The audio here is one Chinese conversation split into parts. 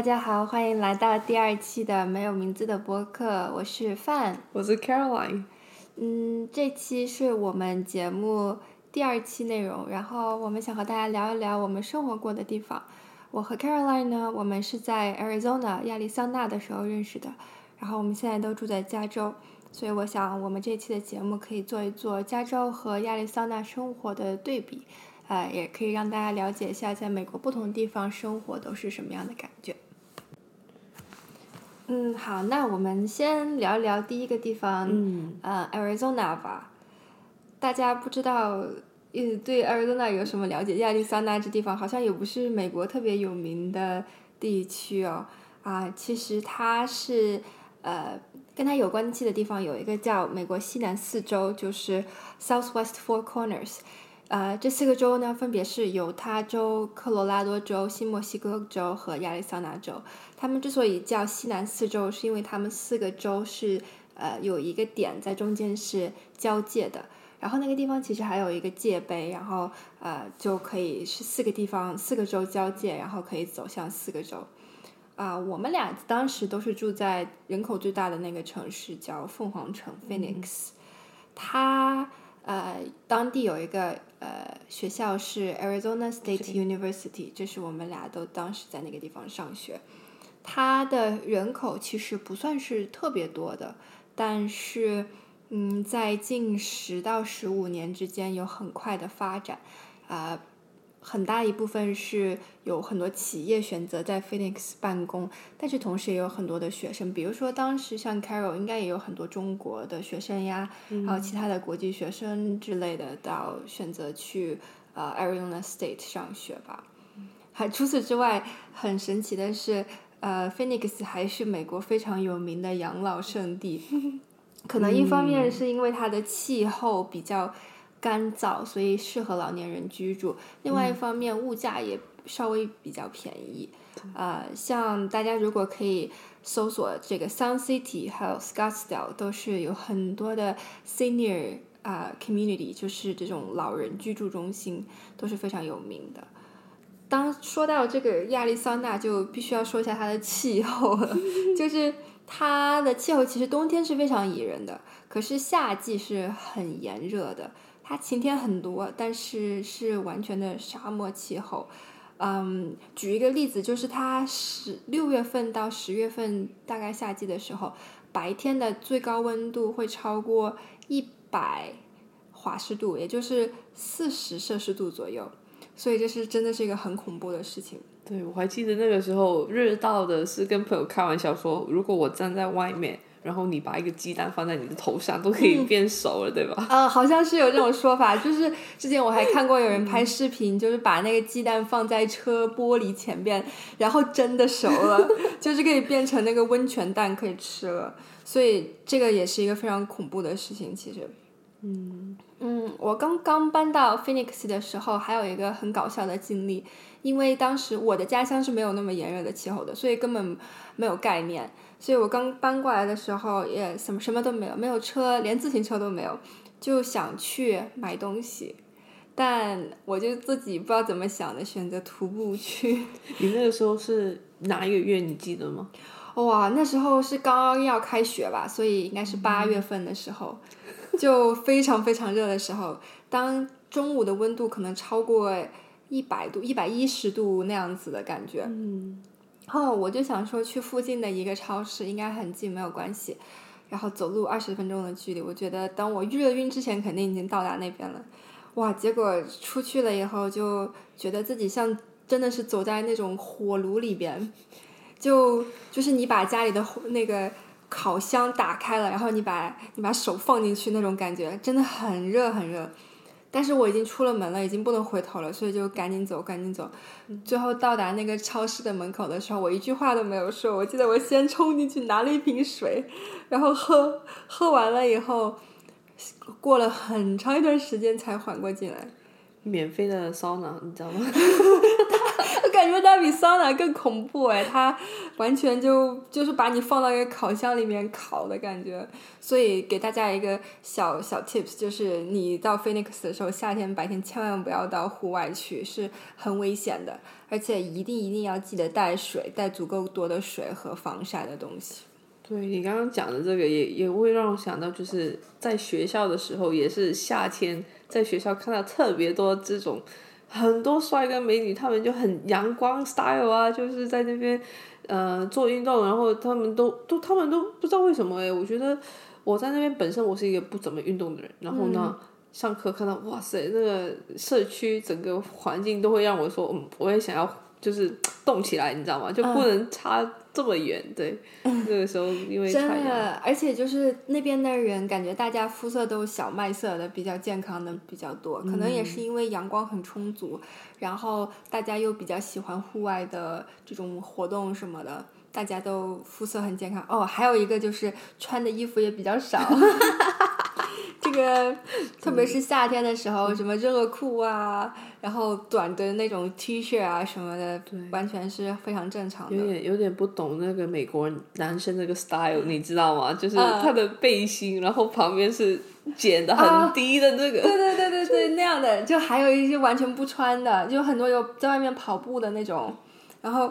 大家好，欢迎来到第二期的没有名字的播客，我是范，我是 Caroline。嗯，这期是我们节目第二期内容，然后我们想和大家聊一聊我们生活过的地方。我和 Caroline 呢，我们是在 Arizona 亚利桑那的时候认识的，然后我们现在都住在加州，所以我想我们这期的节目可以做一做加州和亚利桑那生活的对比，呃，也可以让大家了解一下在美国不同地方生活都是什么样的感觉。嗯，好，那我们先聊一聊第一个地方，嗯，呃，Arizona 吧。大家不知道，呃，对 Arizona 有什么了解？亚利桑那这地方好像也不是美国特别有名的地区哦。啊，其实它是，呃，跟它有关系的地方有一个叫美国西南四州，就是 Southwest Four Corners。呃，这四个州呢，分别是犹他州、科罗拉多州、新墨西哥州和亚利桑那州。他们之所以叫西南四州，是因为他们四个州是呃有一个点在中间是交界的。然后那个地方其实还有一个界碑，然后呃就可以是四个地方四个州交界，然后可以走向四个州。啊，我们俩当时都是住在人口最大的那个城市，叫凤凰城 （Phoenix）。它呃当地有一个。呃，学校是 Arizona State University，这是我们俩都当时在那个地方上学。它的人口其实不算是特别多的，但是嗯，在近十到十五年之间有很快的发展，啊。很大一部分是有很多企业选择在 Phoenix 办公，但是同时也有很多的学生，比如说当时像 Carol 应该也有很多中国的学生呀，还有其他的国际学生之类的，到选择去呃 Arizona State 上学吧。还除此之外，很神奇的是，呃 Phoenix 还是美国非常有名的养老圣地，可能一方面是因为它的气候比较。干燥，所以适合老年人居住。另外一方面，物价也稍微比较便宜。呃，像大家如果可以搜索这个 Sun City 还有 Scottsdale，都是有很多的 senior 啊 community，就是这种老人居住中心，都是非常有名的。当说到这个亚利桑那，就必须要说一下它的气候了，就是它的气候其实冬天是非常宜人的，可是夏季是很炎热的。它晴天很多，但是是完全的沙漠气候。嗯，举一个例子，就是它十六月份到十月份，大概夏季的时候，白天的最高温度会超过一百华氏度，也就是四十摄氏度左右。所以这是真的是一个很恐怖的事情。对，我还记得那个时候日到的是跟朋友开玩笑说，如果我站在外面。然后你把一个鸡蛋放在你的头上，都可以变熟了，对吧？啊，好像是有这种说法。就是之前我还看过有人拍视频，就是把那个鸡蛋放在车玻璃前边，然后真的熟了，就是可以变成那个温泉蛋可以吃了。所以这个也是一个非常恐怖的事情，其实。嗯嗯，我刚刚搬到 Phoenix 的时候，还有一个很搞笑的经历，因为当时我的家乡是没有那么炎热的气候的，所以根本没有概念。所以我刚搬过来的时候，也什么什么都没有，没有车，连自行车都没有，就想去买东西，但我就自己不知道怎么想的，选择徒步去。你那个时候是哪一个月？你记得吗？哇，那时候是刚刚要开学吧，所以应该是八月份的时候，就非常非常热的时候，当中午的温度可能超过一百度、一百一十度那样子的感觉。嗯。然后我就想说去附近的一个超市，应该很近，没有关系。然后走路二十分钟的距离，我觉得等我热晕之前，肯定已经到达那边了。哇！结果出去了以后，就觉得自己像真的是走在那种火炉里边，就就是你把家里的那个烤箱打开了，然后你把你把手放进去那种感觉，真的很热很热。但是我已经出了门了，已经不能回头了，所以就赶紧走，赶紧走。最后到达那个超市的门口的时候，我一句话都没有说。我记得我先冲进去拿了一瓶水，然后喝，喝完了以后，过了很长一段时间才缓过劲来。免费的桑拿，你知道吗？我感觉它比桑拿更恐怖哎，它完全就就是把你放到一个烤箱里面烤的感觉。所以给大家一个小小 tips，就是你到 Phoenix 的时候，夏天白天千万不要到户外去，是很危险的，而且一定一定要记得带水，带足够多的水和防晒的东西。对你刚刚讲的这个也也会让我想到，就是在学校的时候，也是夏天，在学校看到特别多这种很多帅哥美女，他们就很阳光 style 啊，就是在那边呃做运动，然后他们都都他们都不知道为什么哎，我觉得我在那边本身我是一个不怎么运动的人，然后呢上课看到哇塞那个社区整个环境都会让我说嗯我也想要就是动起来，你知道吗？就不能差。这么远，对，那个时候因为真的，而且就是那边的人，感觉大家肤色都小麦色的，比较健康的比较多，可能也是因为阳光很充足，然后大家又比较喜欢户外的这种活动什么的，大家都肤色很健康。哦，还有一个就是穿的衣服也比较少。这个，特别是夏天的时候，什么热裤啊，然后短的那种 T 恤啊什么的，完全是非常正常的。有点有点不懂那个美国男生那个 style，你知道吗？就是他的背心，然后旁边是剪的很低的那个。对对对对对，那样的，就还有一些完全不穿的，就很多有在外面跑步的那种，然后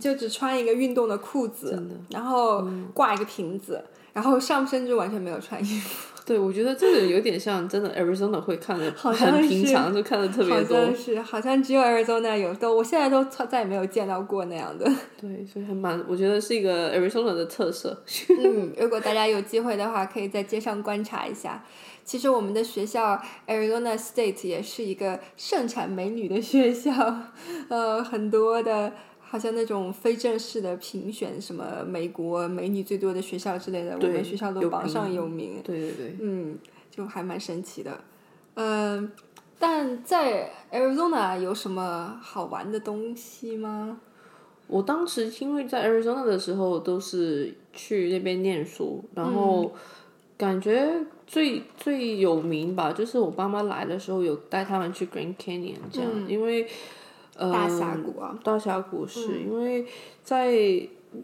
就只穿一个运动的裤子，然后挂一个瓶子，然后上身就完全没有穿衣服。对，我觉得这个有点像真的，Arizona 会看的很平常，就看的特别多。好像是，好像只有 Arizona 有，都我现在都再也没有见到过那样的。对，所以还蛮，我觉得是一个 Arizona 的特色。嗯，如果大家有机会的话，可以在街上观察一下。其实我们的学校 Arizona State 也是一个盛产美女的学校，呃，很多的。好像那种非正式的评选，什么美国美女最多的学校之类的，我们学校都榜上有名。对对对。嗯，就还蛮神奇的。嗯，但在 Arizona 有什么好玩的东西吗？我当时因为在 Arizona 的时候都是去那边念书，然后感觉最最有名吧，就是我爸妈来的时候有带他们去 Grand Canyon 这样，因为。大峡谷啊，大峡谷是因为在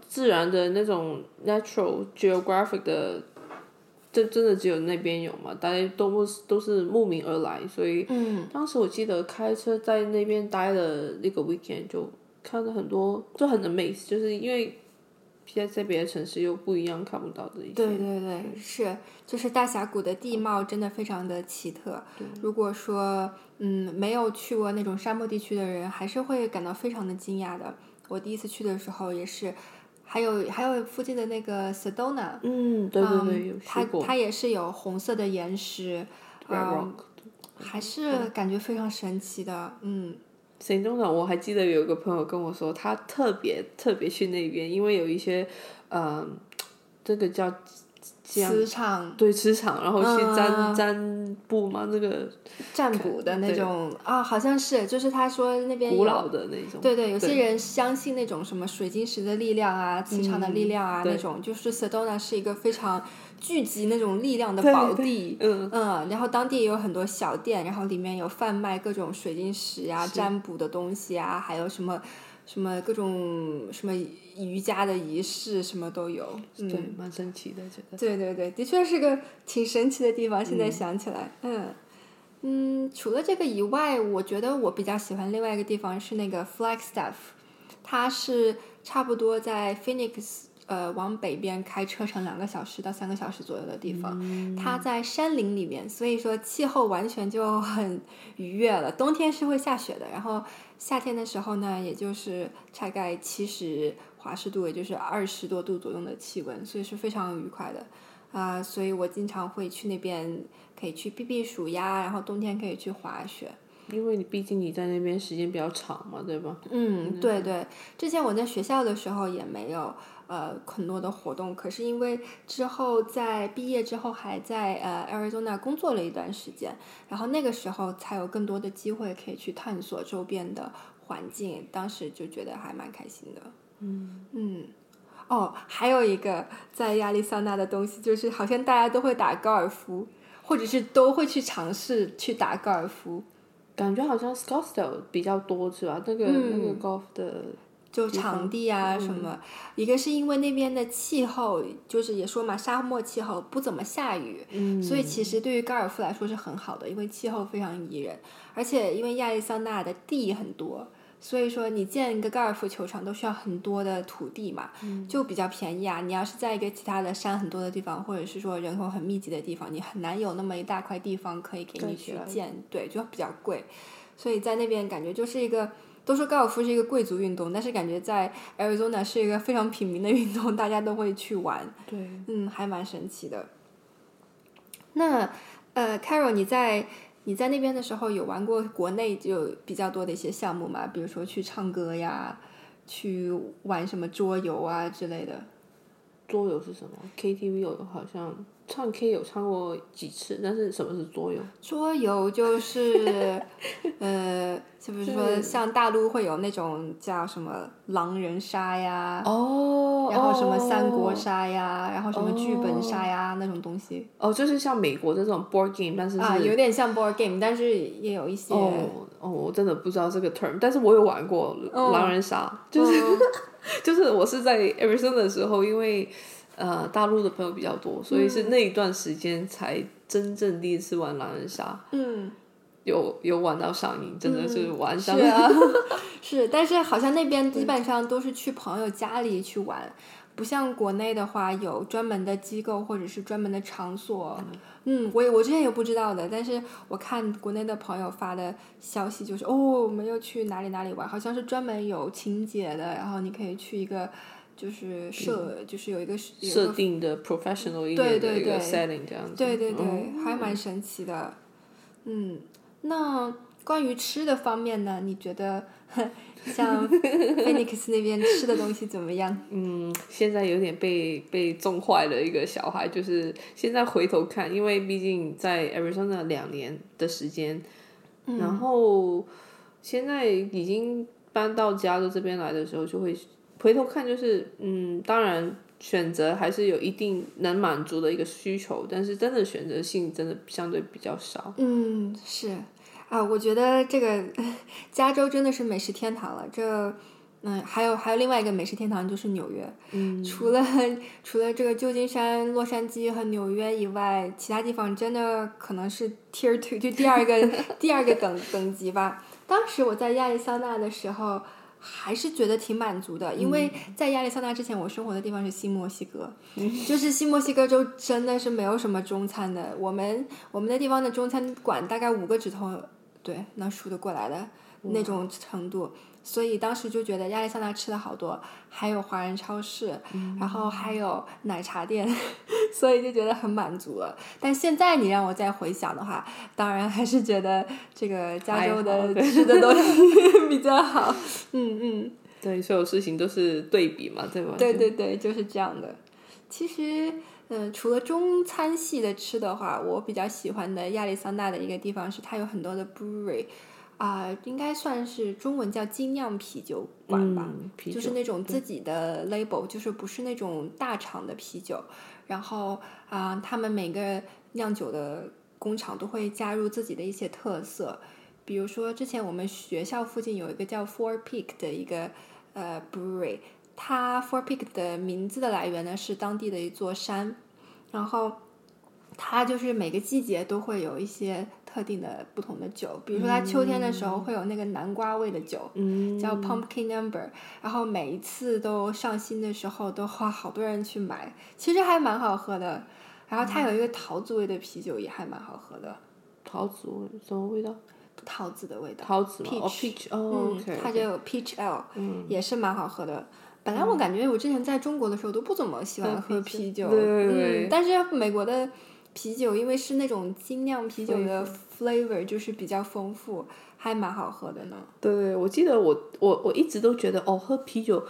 自然的那种 natural geographic 的，这真的只有那边有嘛？大家都不都是慕名而来，所以当时我记得开车在那边待了那个 weekend，就看了很多，就很 amazed，就是因为。在在别的城市又不一样，看不到的一些。对对对，是，就是大峡谷的地貌真的非常的奇特。如果说嗯没有去过那种沙漠地区的人，还是会感到非常的惊讶的。我第一次去的时候也是，还有还有附近的那个 Sedona，嗯，对对对，有它它也是有红色的岩石，嗯，还是感觉非常神奇的，嗯。行动上，我还记得有一个朋友跟我说，他特别特别去那边，因为有一些，嗯，这个叫磁场，对磁场，然后去占占卜嘛，那个占卜的那种啊，好像是，就是他说那边古老的那种，对对，有些人相信那种什么水晶石的力量啊，磁场的力量啊，那种，就是 Sedona 是一个非常。聚集那种力量的宝地，嗯。嗯，然后当地也有很多小店，然后里面有贩卖各种水晶石啊、占卜的东西啊，还有什么什么各种什么瑜伽的仪式，什么都有。对，蛮神奇的，觉得。对对对，的确是个挺神奇的地方。现在想起来，嗯嗯，除了这个以外，我觉得我比较喜欢另外一个地方是那个 Flagstaff，它是差不多在 Phoenix。呃，往北边开车程两个小时到三个小时左右的地方，它在山林里面，所以说气候完全就很愉悦了。冬天是会下雪的，然后夏天的时候呢，也就是大概七十华氏度，也就是二十多度左右的气温，所以是非常愉快的啊。所以我经常会去那边，可以去避避暑呀，然后冬天可以去滑雪。因为你毕竟你在那边时间比较长嘛，对吧？嗯，对对。之前我在学校的时候也没有。呃，很多的活动，可是因为之后在毕业之后还在呃 Arizona 工作了一段时间，然后那个时候才有更多的机会可以去探索周边的环境，当时就觉得还蛮开心的。嗯嗯，哦，还有一个在亚利桑那的东西，就是好像大家都会打高尔夫，或者是都会去尝试去打高尔夫。感觉好像 Scottsdale 比较多是吧？那个、那个 golf 的就场地啊什么，一个是因为那边的气候，就是也说嘛，沙漠气候不怎么下雨，所以其实对于高尔夫来说是很好的，因为气候非常宜人，而且因为亚利桑那的地很多，所以说你建一个高尔夫球场都需要很多的土地嘛，就比较便宜啊。你要是在一个其他的山很多的地方，或者是说人口很密集的地方，你很难有那么一大块地方可以给你去建，对，就比较贵。所以在那边感觉就是一个。都说高尔夫是一个贵族运动，但是感觉在 Arizona 是一个非常平民的运动，大家都会去玩。对，嗯，还蛮神奇的。那呃，Carol，你在你在那边的时候有玩过国内就比较多的一些项目吗？比如说去唱歌呀，去玩什么桌游啊之类的。桌游是什么？KTV 有好像唱 K 有唱过几次，但是什么是桌游？桌游就是 呃。是不是说像大陆会有那种叫什么狼人杀呀？哦，然后什么三国杀呀，然后什么剧本杀呀那种东西。哦，就是像美国这种 board game，但是啊，有点像 board game，但是也有一些。哦哦，我真的不知道这个 term，但是我有玩过狼人杀，就是 就是我是在 Arizona 的时候，因为呃大陆的朋友比较多，所以是那一段时间才真正第一次玩狼人杀。嗯。有有玩到上瘾，真的是玩上。是啊，是，但是好像那边基本上都是去朋友家里去玩，不像国内的话有专门的机构或者是专门的场所。嗯，我也我之前也不知道的，但是我看国内的朋友发的消息就是，哦，我们又去哪里哪里玩，好像是专门有情节的，然后你可以去一个就是设，就是有一个设定的 professional 一点的一个 setting 这样子。对对对，还蛮神奇的，嗯。那关于吃的方面呢？你觉得 像 Phoenix 那边吃的东西怎么样？嗯，现在有点被被种坏了一个小孩，就是现在回头看，因为毕竟在 Arizona 两年的时间，然后现在已经搬到加州这边来的时候，就会回头看，就是嗯，当然选择还是有一定能满足的一个需求，但是真的选择性真的相对比较少。嗯，是。啊，我觉得这个加州真的是美食天堂了。这，嗯，还有还有另外一个美食天堂就是纽约。嗯，除了除了这个旧金山、洛杉矶和纽约以外，其他地方真的可能是 Tier Two，就第二个第二个等等级吧。当时我在亚利桑那的时候，还是觉得挺满足的，因为在亚利桑那之前，我生活的地方是新墨西哥，就是新墨西哥州真的是没有什么中餐的。我们我们的地方的中餐馆大概五个指头。对，能数得过来的那种程度，所以当时就觉得亚利桑那吃了好多，还有华人超市，然后还有奶茶店，所以就觉得很满足了。但现在你让我再回想的话，当然还是觉得这个加州的 吃的东西比较好。嗯嗯，对，所有事情都是对比嘛，对吧？对对对，就是这样的。其实。嗯，除了中餐系的吃的话，我比较喜欢的亚利桑那的一个地方是它有很多的 brewery，啊，应该算是中文叫精酿啤酒馆吧，就是那种自己的 label，就是不是那种大厂的啤酒。然后啊，他们每个酿酒的工厂都会加入自己的一些特色，比如说之前我们学校附近有一个叫 Four Peak 的一个呃 brewery。它 Four Peak 的名字的来源呢是当地的一座山，然后它就是每个季节都会有一些特定的不同的酒，比如说它秋天的时候会有那个南瓜味的酒，叫 Pumpkin Number，然后每一次都上新的时候都花好多人去买，其实还蛮好喝的。然后它有一个桃子味的啤酒也还蛮好喝的。桃子味什么味道？桃子的味道。桃子吗？哦，Peach，哦，它就有 Peach Ale，也是蛮好喝的。本来我感觉我之前在中国的时候都不怎么喜欢喝啤酒，嗯，但是美国的啤酒因为是那种精酿啤酒的 flavor，就是比较丰富，还蛮好喝的呢。对对，我记得我我我一直都觉得哦，喝啤酒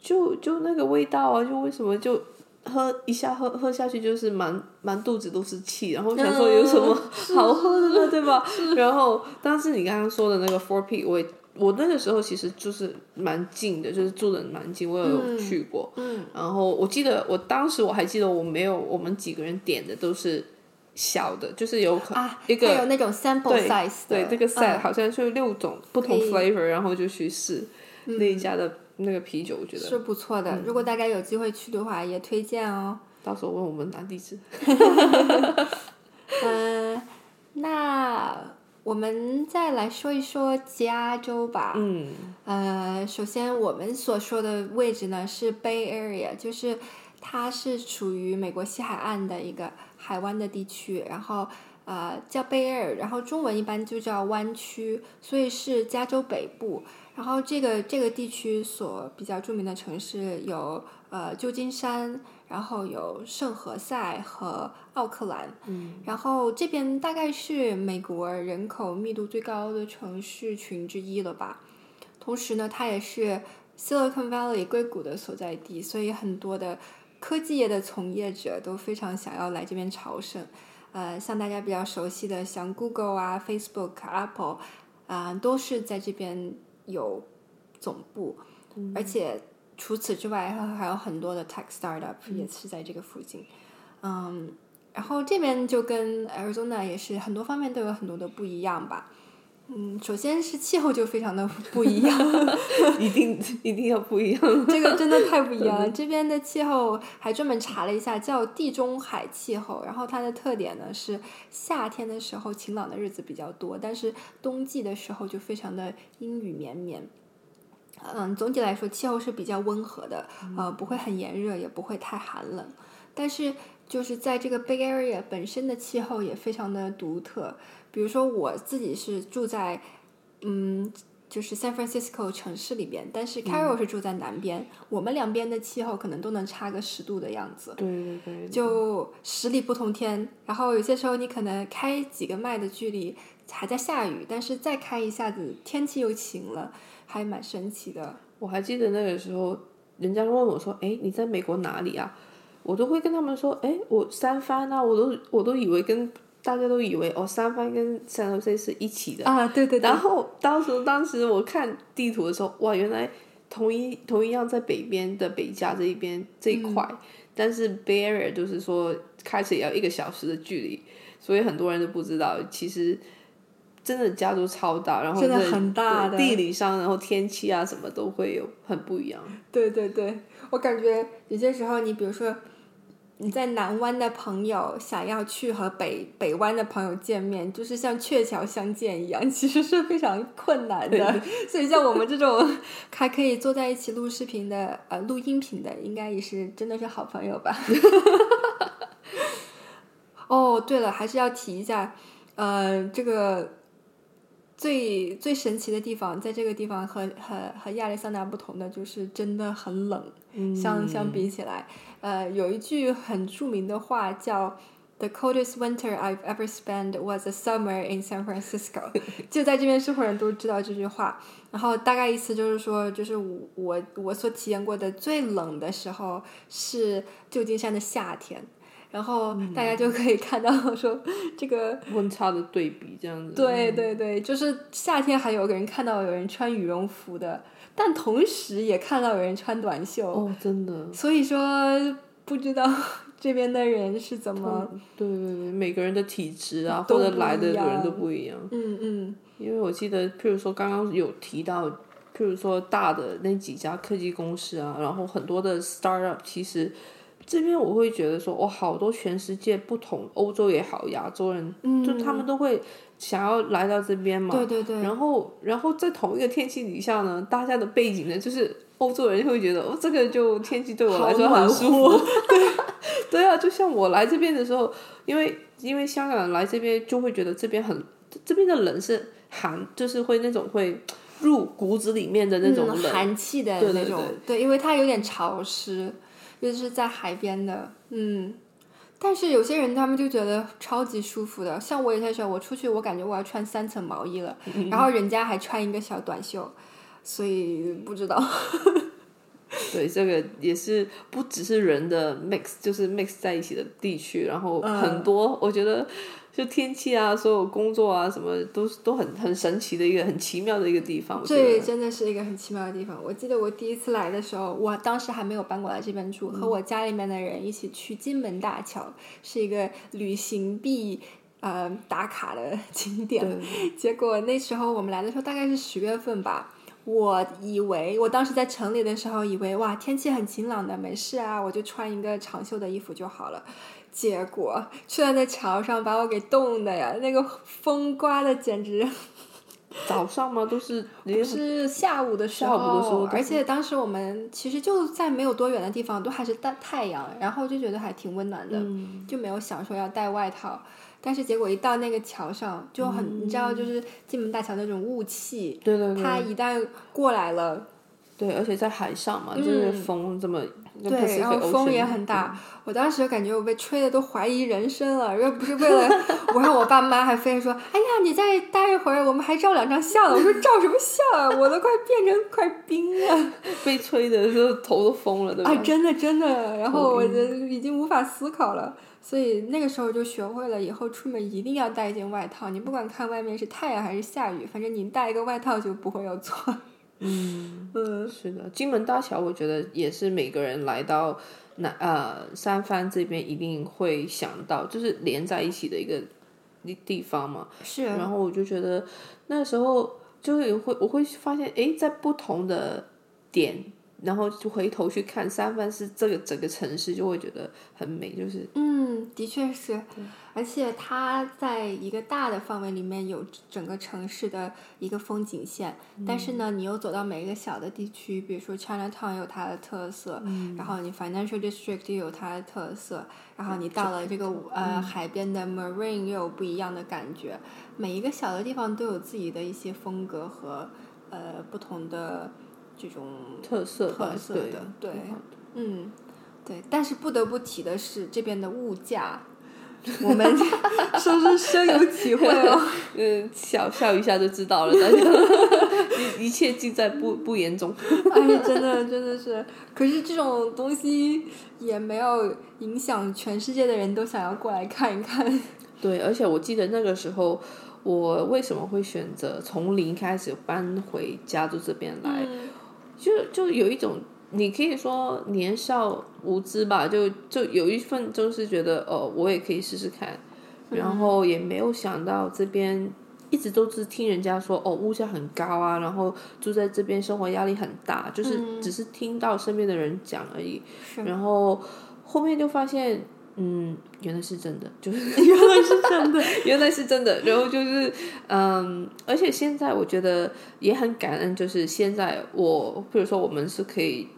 就就那个味道啊，就为什么就喝一下喝喝下去就是满满肚子都是气，然后想说有什么好喝的呢，对吧？然后但是你刚刚说的那个 Four P，我。我那个时候其实就是蛮近的，就是住的蛮近，我有去过。嗯。然后我记得，我当时我还记得，我没有我们几个人点的都是小的，就是有可啊，一个它有那种 sample 对 size 对，的这个 set 嗯好像是六种不同 flavor，然后就去试那一家的那个啤酒，我觉得是不错的。如果大家有机会去的话，也推荐哦。到时候问我们拿地址。嗯，那我们再来说一说加州吧。嗯呃，首先我们所说的位置呢是 Bay Area，就是它是处于美国西海岸的一个海湾的地区，然后呃叫 Bay Area，然后中文一般就叫湾区，所以是加州北部。然后这个这个地区所比较著名的城市有呃旧金山，然后有圣何塞和奥克兰。嗯然后这边大概是美国人口密度最高的城市群之一了吧。同时呢，它也是 Silicon Valley 硅谷的所在地，所以很多的科技业的从业者都非常想要来这边朝圣。呃，像大家比较熟悉的，像 Google 啊、Facebook、Apple 啊、都是在这边有总部，而且除此之外，还还有很多的 tech startup 也是在这个附近。嗯，然后这边就跟 Arizona 也是很多方面都有很多的不一样吧。嗯，首先是气候就非常的不一样，一定一定要不一样。这个真的太不一样了。这边的气候还专门查了一下，叫地中海气候。然后它的特点呢是夏天的时候晴朗的日子比较多，但是冬季的时候就非常的阴雨绵绵。嗯，总体来说气候是比较温和的，呃，不会很炎热，也不会太寒冷。但是就是在这个 Big Area 本身的气候也非常的独特。比如说我自己是住在，嗯，就是 San Francisco 城市里边，但是 Carol 是住在南边，我们两边的气候可能都能差个十度的样子。对对对，就十里不同天，然后有些时候你可能开几个麦的距离还在下雨，但是再开一下子天气又晴了，还蛮神奇的。我还记得那个时候，人家问我说：“哎，你在美国哪里啊？”我都会跟他们说：“哎，我三藩啊！”我都我都以为跟大家都以为哦，三藩跟 San Jose 是一起的。啊，对对对然，后当时当时我看地图的时候，哇，原来同一同一样在北边的北加这一边这一块，但是 Bay Area 就是说开始也要一个小时的距离，所以很多人都不知道，其实真的加州超大，然后真的很大的地理上，然后天气啊什么都会有很不一样。对对对，我感觉有些时候，你比如说你在南湾的朋友想要去和北北湾的朋友见面，就是像鹊桥相见一样，其实是非常困难的。所以像我们这种还可以坐在一起录视频的，呃，录音频的，应该也是真的是好朋友吧。哦，对了，还是要提一下，呃，这个最最神奇的地方，在这个地方和和和亚利桑那不同的就是真的很冷，相相比起来，呃，有一句很著名的话叫 “The coldest winter I've ever spent was a summer in San Francisco”，就在这边生活人都知道这句话。然后大概意思就是说，就是我我我所体验过的最冷的时候是旧金山的夏天。然后大家就可以看到说，这个温差的对比这样子。对对对，就是夏天还有个人看到有人穿羽绒服的，但同时也看到有人穿短袖，哦，真的。所以说不知道 这边的人是怎么，对对对，每个人的体质啊，或者来的人都不一样。嗯嗯因为我记得，譬如说刚刚有提到，譬如说大的那几家科技公司啊，然后很多的 startup，其实这边我会觉得说，哇，好多全世界不同，欧洲也好，亚洲人，嗯，就他们都会想要来到这边嘛。对对对，然后，然后在同一个天气底下呢，大家的背景呢，就是欧洲人会觉得，哦，这个就天气对我来说很舒服。对，对啊，就像我来这边的时候，因为因为香港人来这边就会觉得这边很，这边的冷是寒，就是会那种会入骨子里面的那种嗯、寒气的对对那种，对因为它有点潮湿，尤其是在海边的，嗯。但是有些人他们就觉得超级舒服的，像我有些时候我出去，我感觉我要穿三层毛衣了，然后人家还穿一个小短袖，所以不知道。对，这个也是不只是人的 mix，就是 mix 在一起的地区，然后很多，我觉得就天气啊，所有工作啊，什么都都很很神奇的一个很奇妙的一个地方。这真的是一个很奇妙的地方。我记得我第一次来的时候，我当时还没有搬过来这边住，和我家里面的人一起去金门大桥，是一个旅行必呃打卡的景点。结果那时候我们来的时候大概是十月份吧。我以为我当时在城里的时候，以为哇天气很晴朗的，没事啊，我就穿一个长袖的衣服就好了。结果去了那桥上，把我给冻的呀，那个风刮的简直。早上吗？都是是下午的时候，而且当时我们其实就在没有多远的地方，都还是大太阳，然后就觉得还挺温暖的，就没有想说要带外套。但是结果一到那个桥上，就很你知道，就是金门大桥那种雾气，对对对，它一旦过来了，对，而且在海上嘛，就是风这么，对，然后风也很大。我当时感觉我被吹的都怀疑人生了，要不是为了我让我爸妈还非说，哎呀，你再待一会儿，我们还照两张相呢。我说照什么相啊？我都快变成块冰了。被吹的时候头都疯了，对吧？啊，真的真的，然后我就已经无法思考了。所以那个时候就学会了，以后出门一定要带一件外套。你不管看外面是太阳还是下雨，反正你带一个外套就不会有错。嗯嗯，是的，金门大桥我觉得也是每个人来到南呃三藩这边一定会想到，就是连在一起的一个地地方嘛。是。然后我就觉得那时候就是会我会发现，哎，在不同的点。然后就回头去看三藩市这个整个城市，就会觉得很美，就是嗯，的确是，而且它在一个大的范围里面有整个城市的一个风景线，但是呢，你又走到每一个小的地区，比如说 Chinatown 有它的特色，然后你 Financial District 又有它的特色，然后你到了这个呃海边的 Marine 又有不一样的感觉，每一个小的地方都有自己的一些风格和呃不同的。这种特色特色的，对，嗯，对，但是不得不提的是这边的物价，我们 说说深有体会哦。嗯，笑笑一下就知道了，大家一一切尽在不不言中。哎，真的真的是，可是这种东西也没有影响全世界的人都想要过来看一看。对，而且我记得那个时候，我为什么会选择从零开始搬回加州这边来？就就有一种，你可以说年少无知吧，就就有一份就是觉得哦，我也可以试试看，然后也没有想到这边一直都是听人家说哦，物价很高啊，然后住在这边生活压力很大，就是只是听到身边的人讲而已，然后后面就发现。嗯，原来是真的，就是 原来是真的，原来是真的。然后就是，嗯，而且现在我觉得也很感恩，就是现在我，比如说我们是可以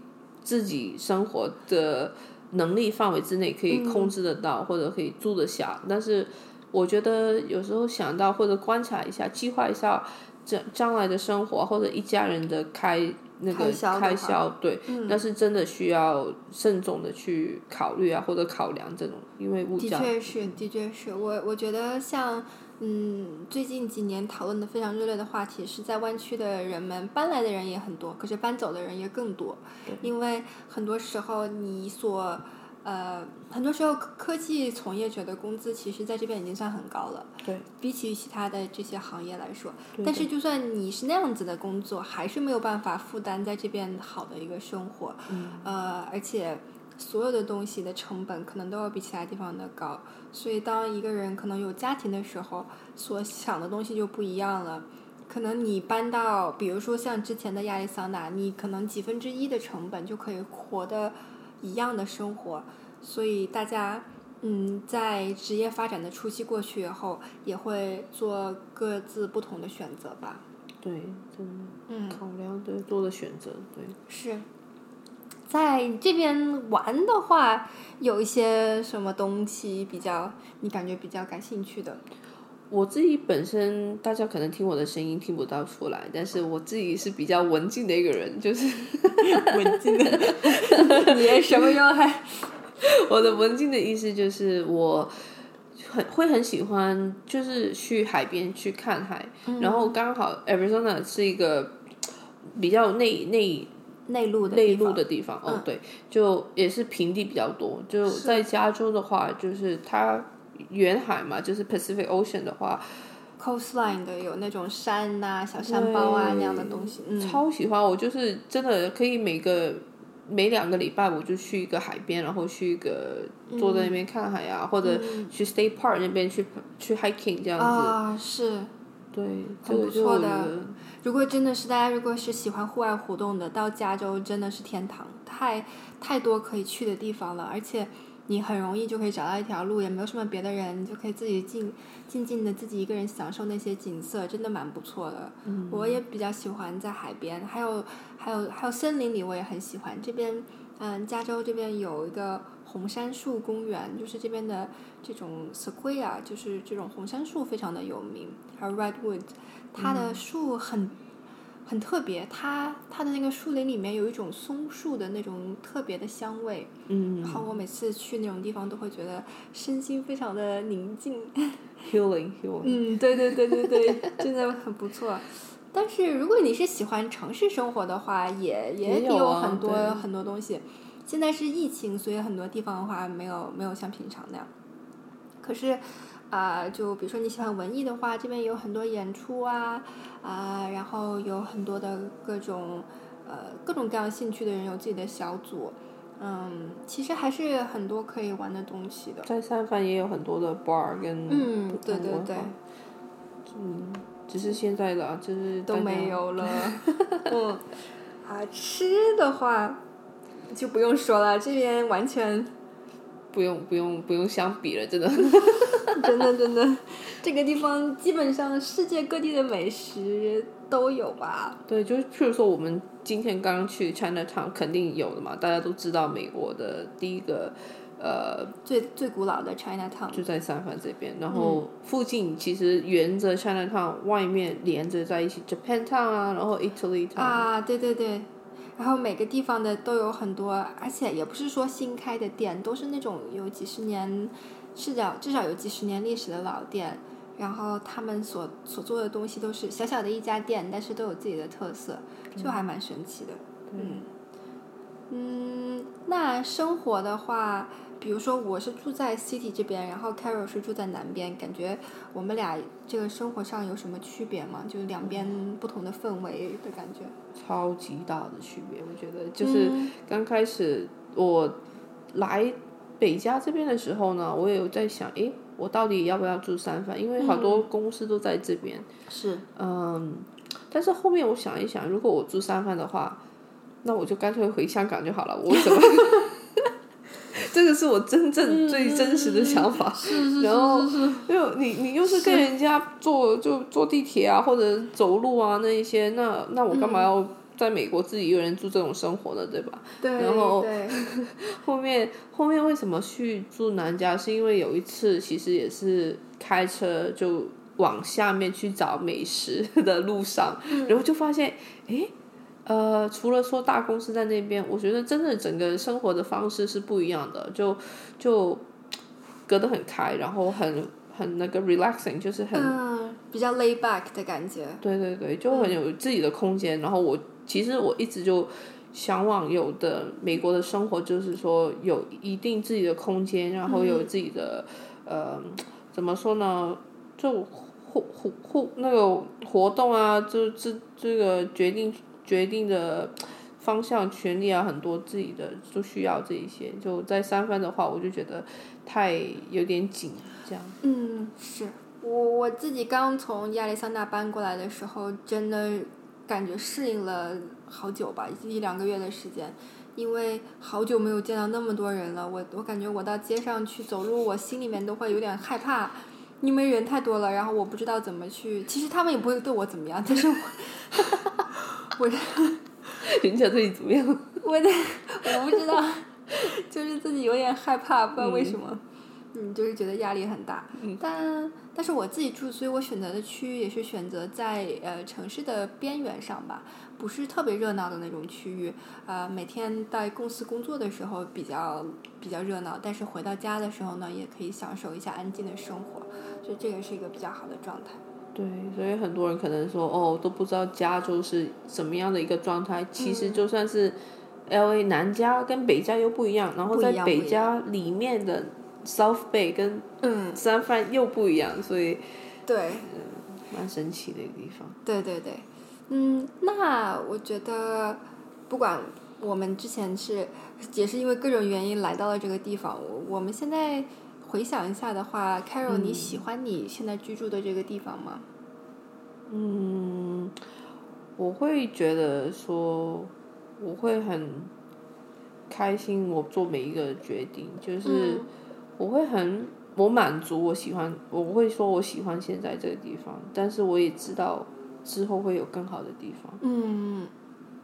自己生活的能力范围之内可以控制得到，或者可以住得下。但是我觉得有时候想到或者观察一下，计划一下将将来的生活或者一家人的开。那个开销对，那是真的需要慎重的去考虑啊，或者考量这种，因为物价。的确是，的确是我我觉得像嗯，最近几年讨论的非常热烈的话题是在湾区的人们搬来的人也很多，可是搬走的人也更多，因为很多时候你所。呃，很多时候科技从业者的工资其实在这边已经算很高了，对，比起其他的这些行业来说，但是就算你是那样子的工作，还是没有办法负担在这边好的一个生活，呃，而且所有的东西的成本可能都要比其他地方的高，所以当一个人可能有家庭的时候，所想的东西就不一样了，可能你搬到，比如说像之前的亚利桑那，你可能几分之一的成本就可以活的。一样的生活，所以大家嗯，在职业发展的初期过去以后，也会做各自不同的选择吧。对，真的，嗯，考量的多的选择，对。是，在这边玩的话，有一些什么东西比较你感觉比较感兴趣的？我自己本身，大家可能听我的声音听不到出来，但是我自己是比较文静的一个人，就是 文静的。你什么用还？我的文静的意思就是我很会很喜欢，就是去海边去看海，然后刚好 Arizona 是一个比较内内内陆的内陆的地方，哦，对，就也是平地比较多。就在加州的话，就是它。远海嘛，就是 Pacific Ocean 的话，coastline 的有那种山呐、小山包啊对那样的东西，嗯，超喜欢。我就是真的可以每个每两个礼拜我就去一个海边，然后去一个坐在那边看海啊，或者去 State Park 那边去去 hiking 这样子。啊，是。对，很不错的如果真的是大家如果是喜欢户外活动的，到加州真的是天堂，太太多可以去的地方了，而且你很容易就可以找到一条路，也没有什么别的人，你就可以自己静静静的自己一个人享受那些景色，真的蛮不错的。嗯我也比较喜欢在海边，还有还有还有森林里，我也很喜欢。这边嗯，加州这边有一个红杉树公园，就是这边的这种 sequoia，就是这种红杉树非常的有名，还有 redwood，它的树很、很特别，它它的那个树林里面有一种松树的那种特别的香味，嗯然后我每次去那种地方都会觉得身心非常的宁静。healing healing。嗯，对对对对对，真的很不错。但是如果你是喜欢城市生活的话，也也有啊很多对很多东西。现在是疫情，所以很多地方的话没有没有像平常那样。可是，啊、就比如说你喜欢文艺的话，这边有很多演出啊，啊、然后有很多的各种呃各种各样兴趣的人有自己的小组，嗯，其实还是很多可以玩的东西的。在三藩也有很多的 bar 跟嗯对对对嗯，只是现在的啊就是都没有了。嗯，啊，吃的话就不用说了，这边完全不用不用不用相比了，真的。真的真的，这个地方基本上世界各地的美食都有吧。对，就是譬如说我们今天刚刚去 Chinatown，肯定有的嘛，大家都知道美国的第一个呃最最古老的 Chinatown，就在三藩这边，然嗯后附近其实沿着 Chinatown 外面连着在一起，Japantown 啊，然后 Italy Town，、啊，对对对，然后每个地方的都有很多，而且也不是说新开的店，都是那种有几十年，至少至少有几十年历史的老店。然后他们所所做的东西都是小小的一家店，但是都有自己的特色，就还蛮神奇的。嗯，嗯，那生活的话，比如说我是住在 City 这边，然后 Carol 是住在南边，感觉我们俩这个生活上有什么区别吗？就是两边不同的氛围的感觉。超级大的区别，我觉得就是嗯刚开始我来北加这边的时候呢，我也有在想，诶，我到底要不要住三藩？因为好多公司都在这边，是，嗯，但是后面我想一想，如果我住三藩的话，那我就干脆回香港就好了。我为什么？这个是我真正最真实的想法。是然后，因为你你又是跟人家坐就坐地铁啊，或者走路啊那一些，那那我干嘛要在美国自己一个人住这种生活的？对吧？对，然后，后面后面为什么去住南家？是因为有一次其实也是开车就往下面去找美食的路上，然后就发现，诶，呃，除了说大公司在那边，我觉得真的整个生活的方式是不一样的，就就隔得很开，然后很很那个 relaxing，就是很嗯，比较 lay back 的感觉。对对对，就很有自己的空间。然后我其实我一直就向往有的美国的生活，就是说有一定自己的空间，然后有自己的、呃怎么说呢，就互互互那个活动啊，就这这个决定决定的。方向、权利啊，很多自己的都需要这一些。就在三藩的话，我就觉得太有点紧，这样。嗯，是我我自己刚从亚利桑那搬过来的时候，真的感觉适应了好久吧，一两个月的时间，因为好久没有见到那么多人了。我我感觉我到街上去走路，我心里面都会有点害怕，因为人太多了，然后我不知道怎么去。其实他们也不会对我怎么样，但是我 我 人家对你怎么样？我的我不知道，就是自己有点害怕，不知道为什么。嗯，就是觉得压力很大，但但是我自己住，所以我选择的区域也是选择在呃城市的边缘上吧，不是特别热闹的那种区域。呃，每天在公司工作的时候比较比较热闹，但是回到家的时候呢，也可以享受一下安静的生活，所以这个是一个比较好的状态。对，所以很多人可能说，哦，都不知道加州是什么样的一个状态。其实就算是 L A 南加跟北加又不一样，然后在北加里面的 South Bay 跟嗯，三藩又不一样，所以对，蛮神奇的一个地方。对对对，嗯，那我觉得不管我们之前是也是因为各种原因来到了这个地方，我我们现在回想一下的话，Carol，、你喜欢你现在居住的这个地方吗？嗯，我会觉得说，我会很开心，我做每一个决定，就是我会很我满足，我喜欢，我会说我喜欢现在这个地方，但是我也知道之后会有更好的地方，嗯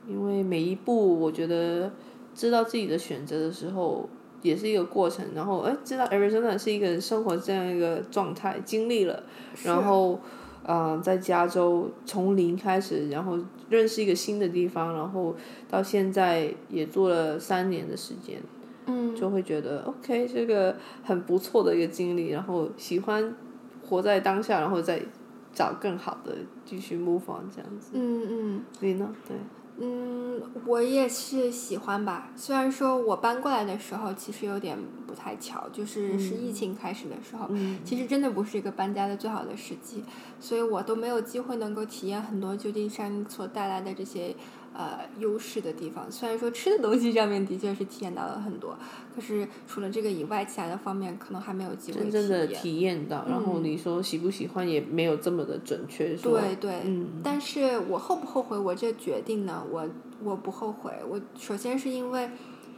因为每一步我觉得知道自己的选择的时候。也是一个过程，然后哎，知道 Arizona 是一个人生活这样一个状态，经历了，然后，嗯、在加州从零开始，然后认识一个新的地方，然后到现在也做了三年的时间，嗯就会觉得 OK，这个很不错的一个经历，然后喜欢活在当下，然后再找更好的继续 move on 这样子。嗯嗯。你呢？对，嗯，我也是喜欢吧。虽然说我搬过来的时候其实有点不太巧，就是是疫情开始的时候，嗯其实真的不是一个搬家的最好的时机，所以我都没有机会能够体验很多旧金山所带来的这些呃优势的地方。虽然说吃的东西上面的确是体验到了很多，可是除了这个以外，其他的方面可能还没有机会真正的体验。到，然后你说喜不喜欢也没有这么的准确说。对对，嗯但是我后不后悔我这决定呢？我我不后悔。我首先是因为，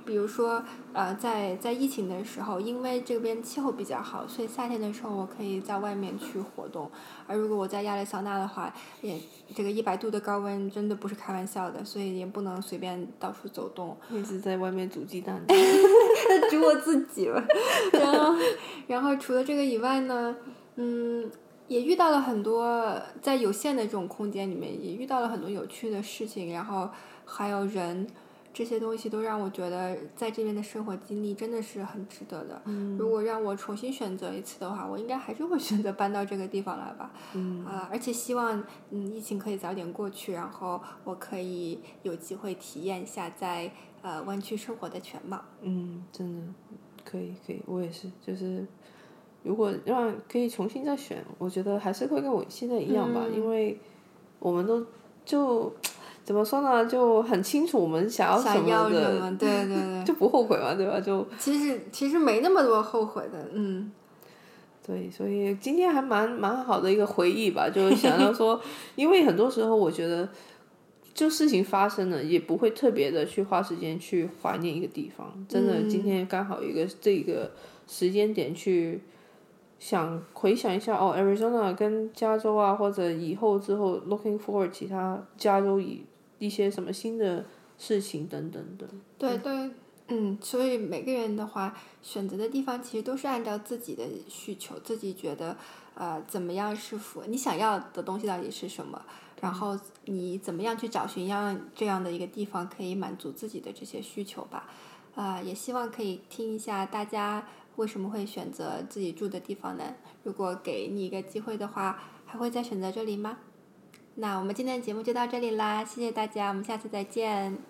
比如说呃，在在疫情的时候，因为这边气候比较好，所以夏天的时候我可以在外面去活动。而如果我在亚利桑那的话，也这个一百度的高温真的不是开玩笑的，所以也不能随便到处走动。一直在外面煮鸡蛋。煮我自己了。然后，然后除了这个以外呢，嗯，也遇到了很多在有限的这种空间里面，也遇到了很多有趣的事情，然后还有人。这些东西都让我觉得在这边的生活经历真的是很值得的。如果让我重新选择一次的话，我应该还是会选择搬到这个地方来吧。嗯啊，而且希望嗯疫情可以早点过去，然后我可以有机会体验一下在呃湾区生活的全貌。嗯，真的可以可以，我也是，就是如果让可以重新再选，我觉得还是会跟我现在一样吧，嗯因为我们都就怎么说呢，就很清楚我们想要什想要么的，什么？对对对，就不后悔嘛，对吧？就其实其实没那么多后悔的，嗯对，所以今天还蛮蛮好的一个回忆吧，就是想 到说，因为很多时候我觉得。就事情发生了，也不会特别的去花时间去怀念一个地方。真的，今天刚好一个这个时间点去想回想一下哦，Arizona 跟加州啊，或者以后之后 looking forward 其他加州以一些什么新的事情等等的。对对，嗯，所以每个人的话，选择的地方其实都是按照自己的需求，自己觉得呃怎么样是符你想要的东西到底是什么，然后你怎么样去找寻样这样的一个地方可以满足自己的这些需求吧。啊、也希望可以听一下大家为什么会选择自己住的地方呢？如果给你一个机会的话，还会再选择这里吗？那我们今天的节目就到这里啦，谢谢大家，我们下次再见。